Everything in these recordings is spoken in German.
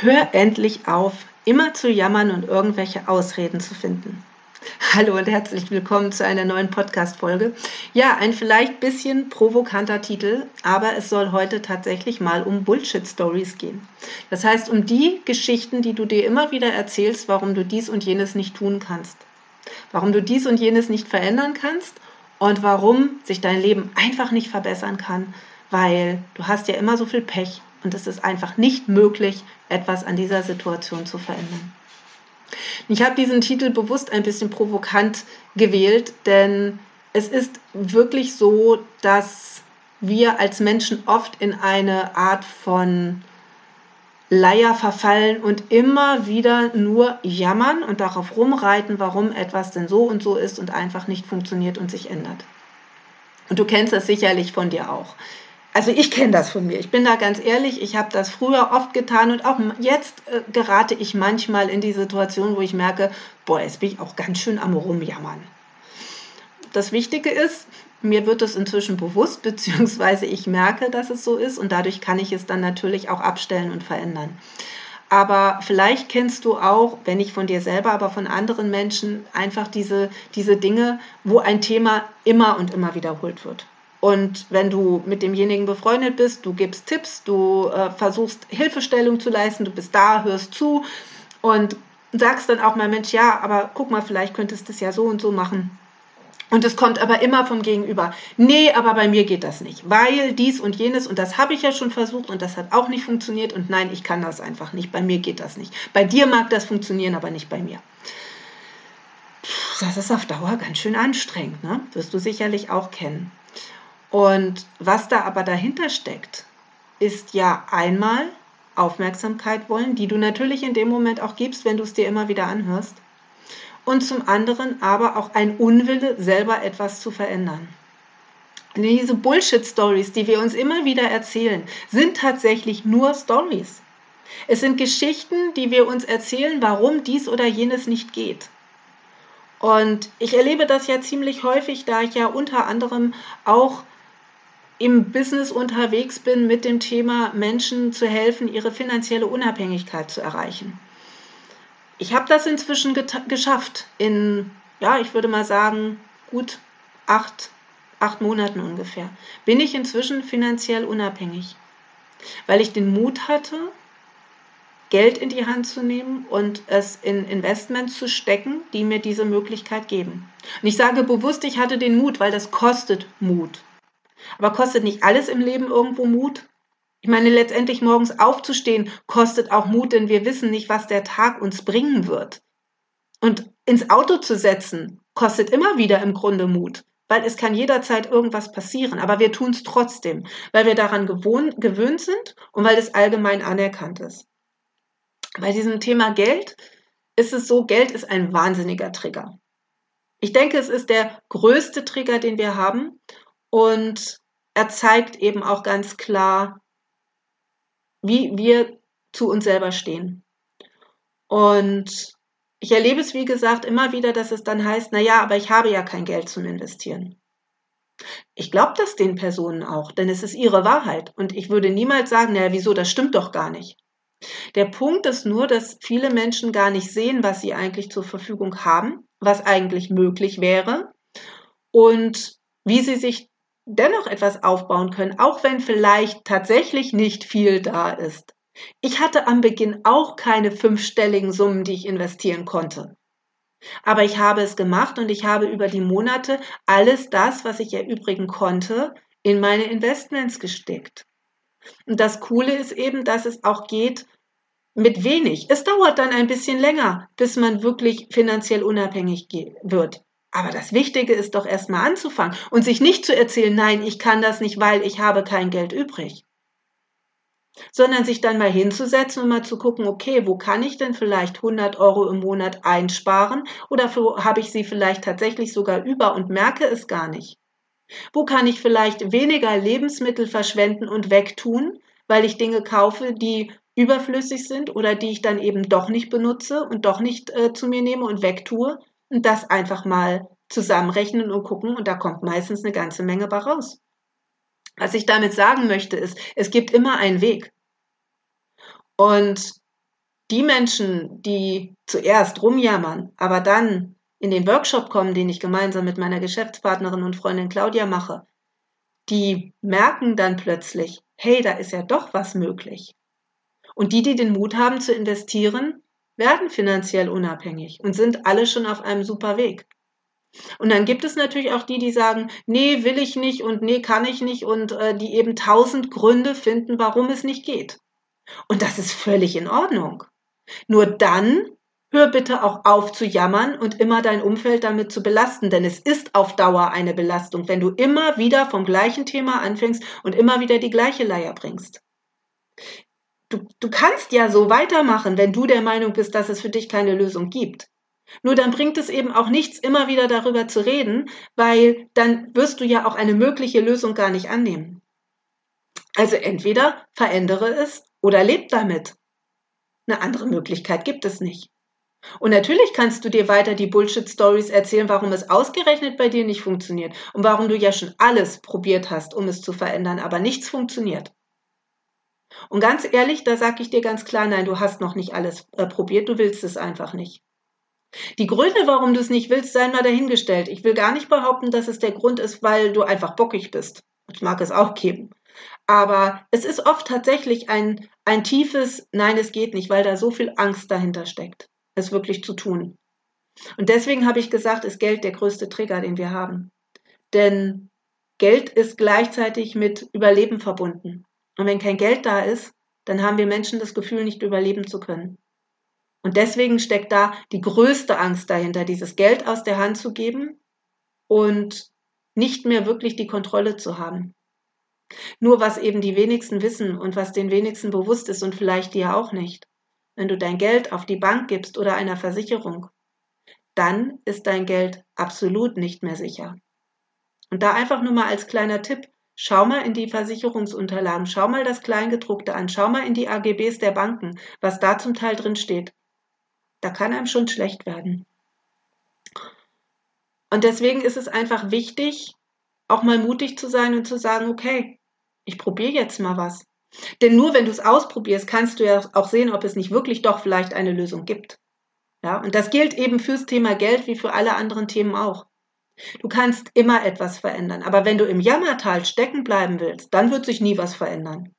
Hör endlich auf, immer zu jammern und irgendwelche Ausreden zu finden. Hallo und herzlich willkommen zu einer neuen Podcast-Folge. Ja, ein vielleicht bisschen provokanter Titel, aber es soll heute tatsächlich mal um Bullshit-Stories gehen. Das heißt, um die Geschichten, die du dir immer wieder erzählst, warum du dies und jenes nicht tun kannst. Warum du dies und jenes nicht verändern kannst und warum sich dein Leben einfach nicht verbessern kann, weil du hast ja immer so viel Pech und es ist einfach nicht möglich, etwas an dieser Situation zu verändern. Ich habe diesen Titel bewusst ein bisschen provokant gewählt, denn es ist wirklich so, dass wir als Menschen oft in eine Art von Leier verfallen und immer wieder nur jammern und darauf rumreiten, warum etwas denn so und so ist und einfach nicht funktioniert und sich ändert. Und du kennst das sicherlich von dir auch. Also ich kenne das von mir. Ich bin da ganz ehrlich, ich habe das früher oft getan und auch jetzt äh, gerate ich manchmal in die Situation, wo ich merke, boah, jetzt bin ich auch ganz schön am Rumjammern. Das Wichtige ist, mir wird es inzwischen bewusst, beziehungsweise ich merke, dass es so ist und dadurch kann ich es dann natürlich auch abstellen und verändern. Aber vielleicht kennst du auch, wenn nicht von dir selber, aber von anderen Menschen, einfach diese, diese Dinge, wo ein Thema immer und immer wiederholt wird. Und wenn du mit demjenigen befreundet bist, du gibst Tipps, du äh, versuchst Hilfestellung zu leisten, du bist da, hörst zu und sagst dann auch mal, Mensch, ja, aber guck mal, vielleicht könntest du es ja so und so machen. Und es kommt aber immer vom Gegenüber. Nee, aber bei mir geht das nicht, weil dies und jenes und das habe ich ja schon versucht und das hat auch nicht funktioniert und nein, ich kann das einfach nicht. Bei mir geht das nicht. Bei dir mag das funktionieren, aber nicht bei mir. Das ist auf Dauer ganz schön anstrengend, ne? Wirst du sicherlich auch kennen. Und was da aber dahinter steckt, ist ja einmal Aufmerksamkeit wollen, die du natürlich in dem Moment auch gibst, wenn du es dir immer wieder anhörst. Und zum anderen aber auch ein Unwille, selber etwas zu verändern. Diese Bullshit-Stories, die wir uns immer wieder erzählen, sind tatsächlich nur Stories. Es sind Geschichten, die wir uns erzählen, warum dies oder jenes nicht geht. Und ich erlebe das ja ziemlich häufig, da ich ja unter anderem auch im Business unterwegs bin mit dem Thema Menschen zu helfen, ihre finanzielle Unabhängigkeit zu erreichen. Ich habe das inzwischen geschafft in, ja, ich würde mal sagen, gut acht, acht Monaten ungefähr. Bin ich inzwischen finanziell unabhängig, weil ich den Mut hatte, Geld in die Hand zu nehmen und es in Investments zu stecken, die mir diese Möglichkeit geben. Und ich sage bewusst, ich hatte den Mut, weil das kostet Mut. Aber kostet nicht alles im Leben irgendwo Mut? Ich meine, letztendlich morgens aufzustehen kostet auch Mut, denn wir wissen nicht, was der Tag uns bringen wird. Und ins Auto zu setzen kostet immer wieder im Grunde Mut, weil es kann jederzeit irgendwas passieren. Aber wir tun es trotzdem, weil wir daran gewohnt, gewöhnt sind und weil es allgemein anerkannt ist. Bei diesem Thema Geld ist es so, Geld ist ein wahnsinniger Trigger. Ich denke, es ist der größte Trigger, den wir haben. Und er zeigt eben auch ganz klar, wie wir zu uns selber stehen. Und ich erlebe es, wie gesagt, immer wieder, dass es dann heißt, na ja, aber ich habe ja kein Geld zum Investieren. Ich glaube das den Personen auch, denn es ist ihre Wahrheit. Und ich würde niemals sagen, naja, wieso, das stimmt doch gar nicht. Der Punkt ist nur, dass viele Menschen gar nicht sehen, was sie eigentlich zur Verfügung haben, was eigentlich möglich wäre und wie sie sich dennoch etwas aufbauen können, auch wenn vielleicht tatsächlich nicht viel da ist. Ich hatte am Beginn auch keine fünfstelligen Summen, die ich investieren konnte. Aber ich habe es gemacht und ich habe über die Monate alles das, was ich erübrigen konnte, in meine Investments gesteckt. Und das Coole ist eben, dass es auch geht mit wenig. Es dauert dann ein bisschen länger, bis man wirklich finanziell unabhängig wird. Aber das Wichtige ist doch erstmal anzufangen und sich nicht zu erzählen, nein, ich kann das nicht, weil ich habe kein Geld übrig. Sondern sich dann mal hinzusetzen und mal zu gucken, okay, wo kann ich denn vielleicht 100 Euro im Monat einsparen oder habe ich sie vielleicht tatsächlich sogar über und merke es gar nicht? Wo kann ich vielleicht weniger Lebensmittel verschwenden und wegtun, weil ich Dinge kaufe, die überflüssig sind oder die ich dann eben doch nicht benutze und doch nicht äh, zu mir nehme und wegtue und das einfach mal zusammenrechnen und gucken und da kommt meistens eine ganze Menge bei raus. Was ich damit sagen möchte ist, es gibt immer einen Weg. Und die Menschen, die zuerst rumjammern, aber dann in den Workshop kommen, den ich gemeinsam mit meiner Geschäftspartnerin und Freundin Claudia mache, die merken dann plötzlich, hey, da ist ja doch was möglich. Und die, die den Mut haben zu investieren, werden finanziell unabhängig und sind alle schon auf einem super Weg. Und dann gibt es natürlich auch die, die sagen, nee, will ich nicht und nee, kann ich nicht und äh, die eben tausend Gründe finden, warum es nicht geht. Und das ist völlig in Ordnung. Nur dann hör bitte auch auf zu jammern und immer dein Umfeld damit zu belasten, denn es ist auf Dauer eine Belastung, wenn du immer wieder vom gleichen Thema anfängst und immer wieder die gleiche Leier bringst. Du, du kannst ja so weitermachen, wenn du der Meinung bist, dass es für dich keine Lösung gibt. Nur dann bringt es eben auch nichts, immer wieder darüber zu reden, weil dann wirst du ja auch eine mögliche Lösung gar nicht annehmen. Also entweder verändere es oder leb damit. Eine andere Möglichkeit gibt es nicht. Und natürlich kannst du dir weiter die Bullshit-Stories erzählen, warum es ausgerechnet bei dir nicht funktioniert und warum du ja schon alles probiert hast, um es zu verändern, aber nichts funktioniert. Und ganz ehrlich, da sage ich dir ganz klar, nein, du hast noch nicht alles äh, probiert, du willst es einfach nicht. Die Gründe, warum du es nicht willst, seien mal dahingestellt. Ich will gar nicht behaupten, dass es der Grund ist, weil du einfach bockig bist. Ich mag es auch geben. Aber es ist oft tatsächlich ein, ein tiefes Nein, es geht nicht, weil da so viel Angst dahinter steckt, es wirklich zu tun. Und deswegen habe ich gesagt, ist Geld der größte Trigger, den wir haben. Denn Geld ist gleichzeitig mit Überleben verbunden. Und wenn kein Geld da ist, dann haben wir Menschen das Gefühl, nicht überleben zu können. Und deswegen steckt da die größte Angst dahinter, dieses Geld aus der Hand zu geben und nicht mehr wirklich die Kontrolle zu haben. Nur was eben die wenigsten wissen und was den wenigsten bewusst ist und vielleicht dir auch nicht. Wenn du dein Geld auf die Bank gibst oder einer Versicherung, dann ist dein Geld absolut nicht mehr sicher. Und da einfach nur mal als kleiner Tipp, schau mal in die Versicherungsunterlagen, schau mal das Kleingedruckte an, schau mal in die AGBs der Banken, was da zum Teil drin steht da kann einem schon schlecht werden. Und deswegen ist es einfach wichtig, auch mal mutig zu sein und zu sagen, okay, ich probiere jetzt mal was. Denn nur wenn du es ausprobierst, kannst du ja auch sehen, ob es nicht wirklich doch vielleicht eine Lösung gibt. Ja, und das gilt eben fürs Thema Geld wie für alle anderen Themen auch. Du kannst immer etwas verändern, aber wenn du im Jammertal stecken bleiben willst, dann wird sich nie was verändern.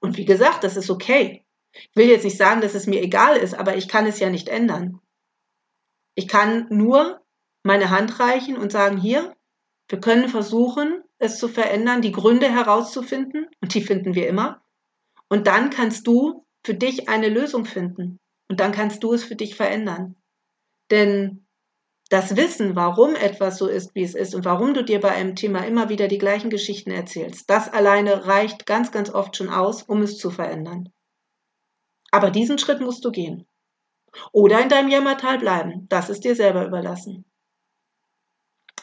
Und wie gesagt, das ist okay. Ich will jetzt nicht sagen, dass es mir egal ist, aber ich kann es ja nicht ändern. Ich kann nur meine Hand reichen und sagen, hier, wir können versuchen, es zu verändern, die Gründe herauszufinden, und die finden wir immer. Und dann kannst du für dich eine Lösung finden. Und dann kannst du es für dich verändern. Denn das Wissen, warum etwas so ist, wie es ist und warum du dir bei einem Thema immer wieder die gleichen Geschichten erzählst, das alleine reicht ganz, ganz oft schon aus, um es zu verändern. Aber diesen Schritt musst du gehen. Oder in deinem Jammertal bleiben. Das ist dir selber überlassen.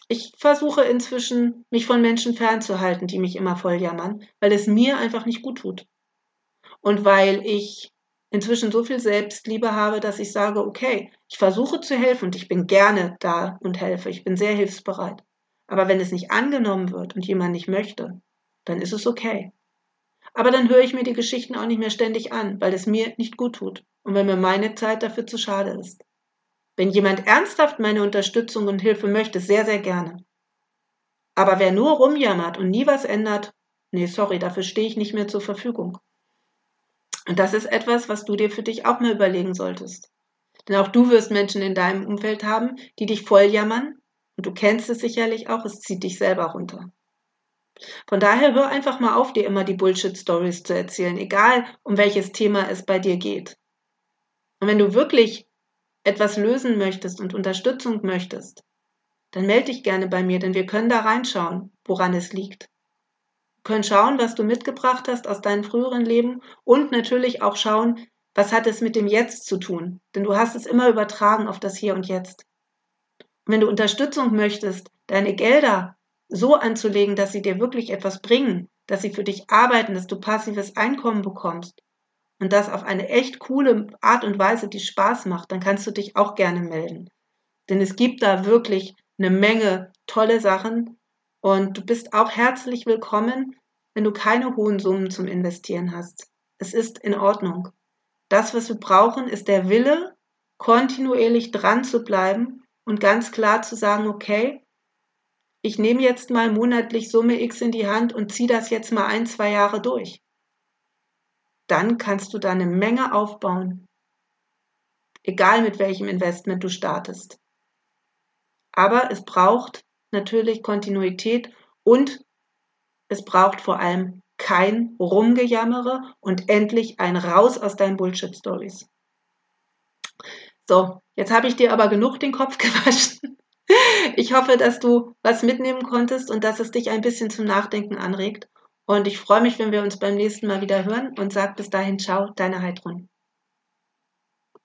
Ich versuche inzwischen, mich von Menschen fernzuhalten, die mich immer voll jammern, weil es mir einfach nicht gut tut. Und weil ich inzwischen so viel Selbstliebe habe, dass ich sage, okay, ich versuche zu helfen und ich bin gerne da und helfe. Ich bin sehr hilfsbereit. Aber wenn es nicht angenommen wird und jemand nicht möchte, dann ist es okay. Aber dann höre ich mir die Geschichten auch nicht mehr ständig an, weil es mir nicht gut tut und wenn mir meine Zeit dafür zu schade ist. Wenn jemand ernsthaft meine Unterstützung und Hilfe möchte, sehr, sehr gerne. Aber wer nur rumjammert und nie was ändert, nee, sorry, dafür stehe ich nicht mehr zur Verfügung. Und das ist etwas, was du dir für dich auch mal überlegen solltest. Denn auch du wirst Menschen in deinem Umfeld haben, die dich voll jammern. Und du kennst es sicherlich auch, es zieht dich selber runter. Von daher hör einfach mal auf, dir immer die Bullshit-Stories zu erzählen, egal um welches Thema es bei dir geht. Und wenn du wirklich etwas lösen möchtest und Unterstützung möchtest, dann melde dich gerne bei mir, denn wir können da reinschauen, woran es liegt. Können schauen, was du mitgebracht hast aus deinem früheren Leben und natürlich auch schauen, was hat es mit dem Jetzt zu tun, denn du hast es immer übertragen auf das Hier und Jetzt. Und wenn du Unterstützung möchtest, deine Gelder so anzulegen, dass sie dir wirklich etwas bringen, dass sie für dich arbeiten, dass du passives Einkommen bekommst und das auf eine echt coole Art und Weise, die Spaß macht, dann kannst du dich auch gerne melden. Denn es gibt da wirklich eine Menge tolle Sachen und du bist auch herzlich willkommen, wenn du keine hohen Summen zum Investieren hast. Es ist in Ordnung. Das, was wir brauchen, ist der Wille, kontinuierlich dran zu bleiben und ganz klar zu sagen, okay, ich nehme jetzt mal monatlich Summe X in die Hand und ziehe das jetzt mal ein, zwei Jahre durch. Dann kannst du da eine Menge aufbauen. Egal mit welchem Investment du startest. Aber es braucht natürlich Kontinuität und es braucht vor allem kein Rumgejammere und endlich ein Raus aus deinen Bullshit-Stories. So, jetzt habe ich dir aber genug den Kopf gewaschen. Ich hoffe, dass du was mitnehmen konntest und dass es dich ein bisschen zum Nachdenken anregt. Und ich freue mich, wenn wir uns beim nächsten Mal wieder hören und sag bis dahin, ciao, deine Heidrun.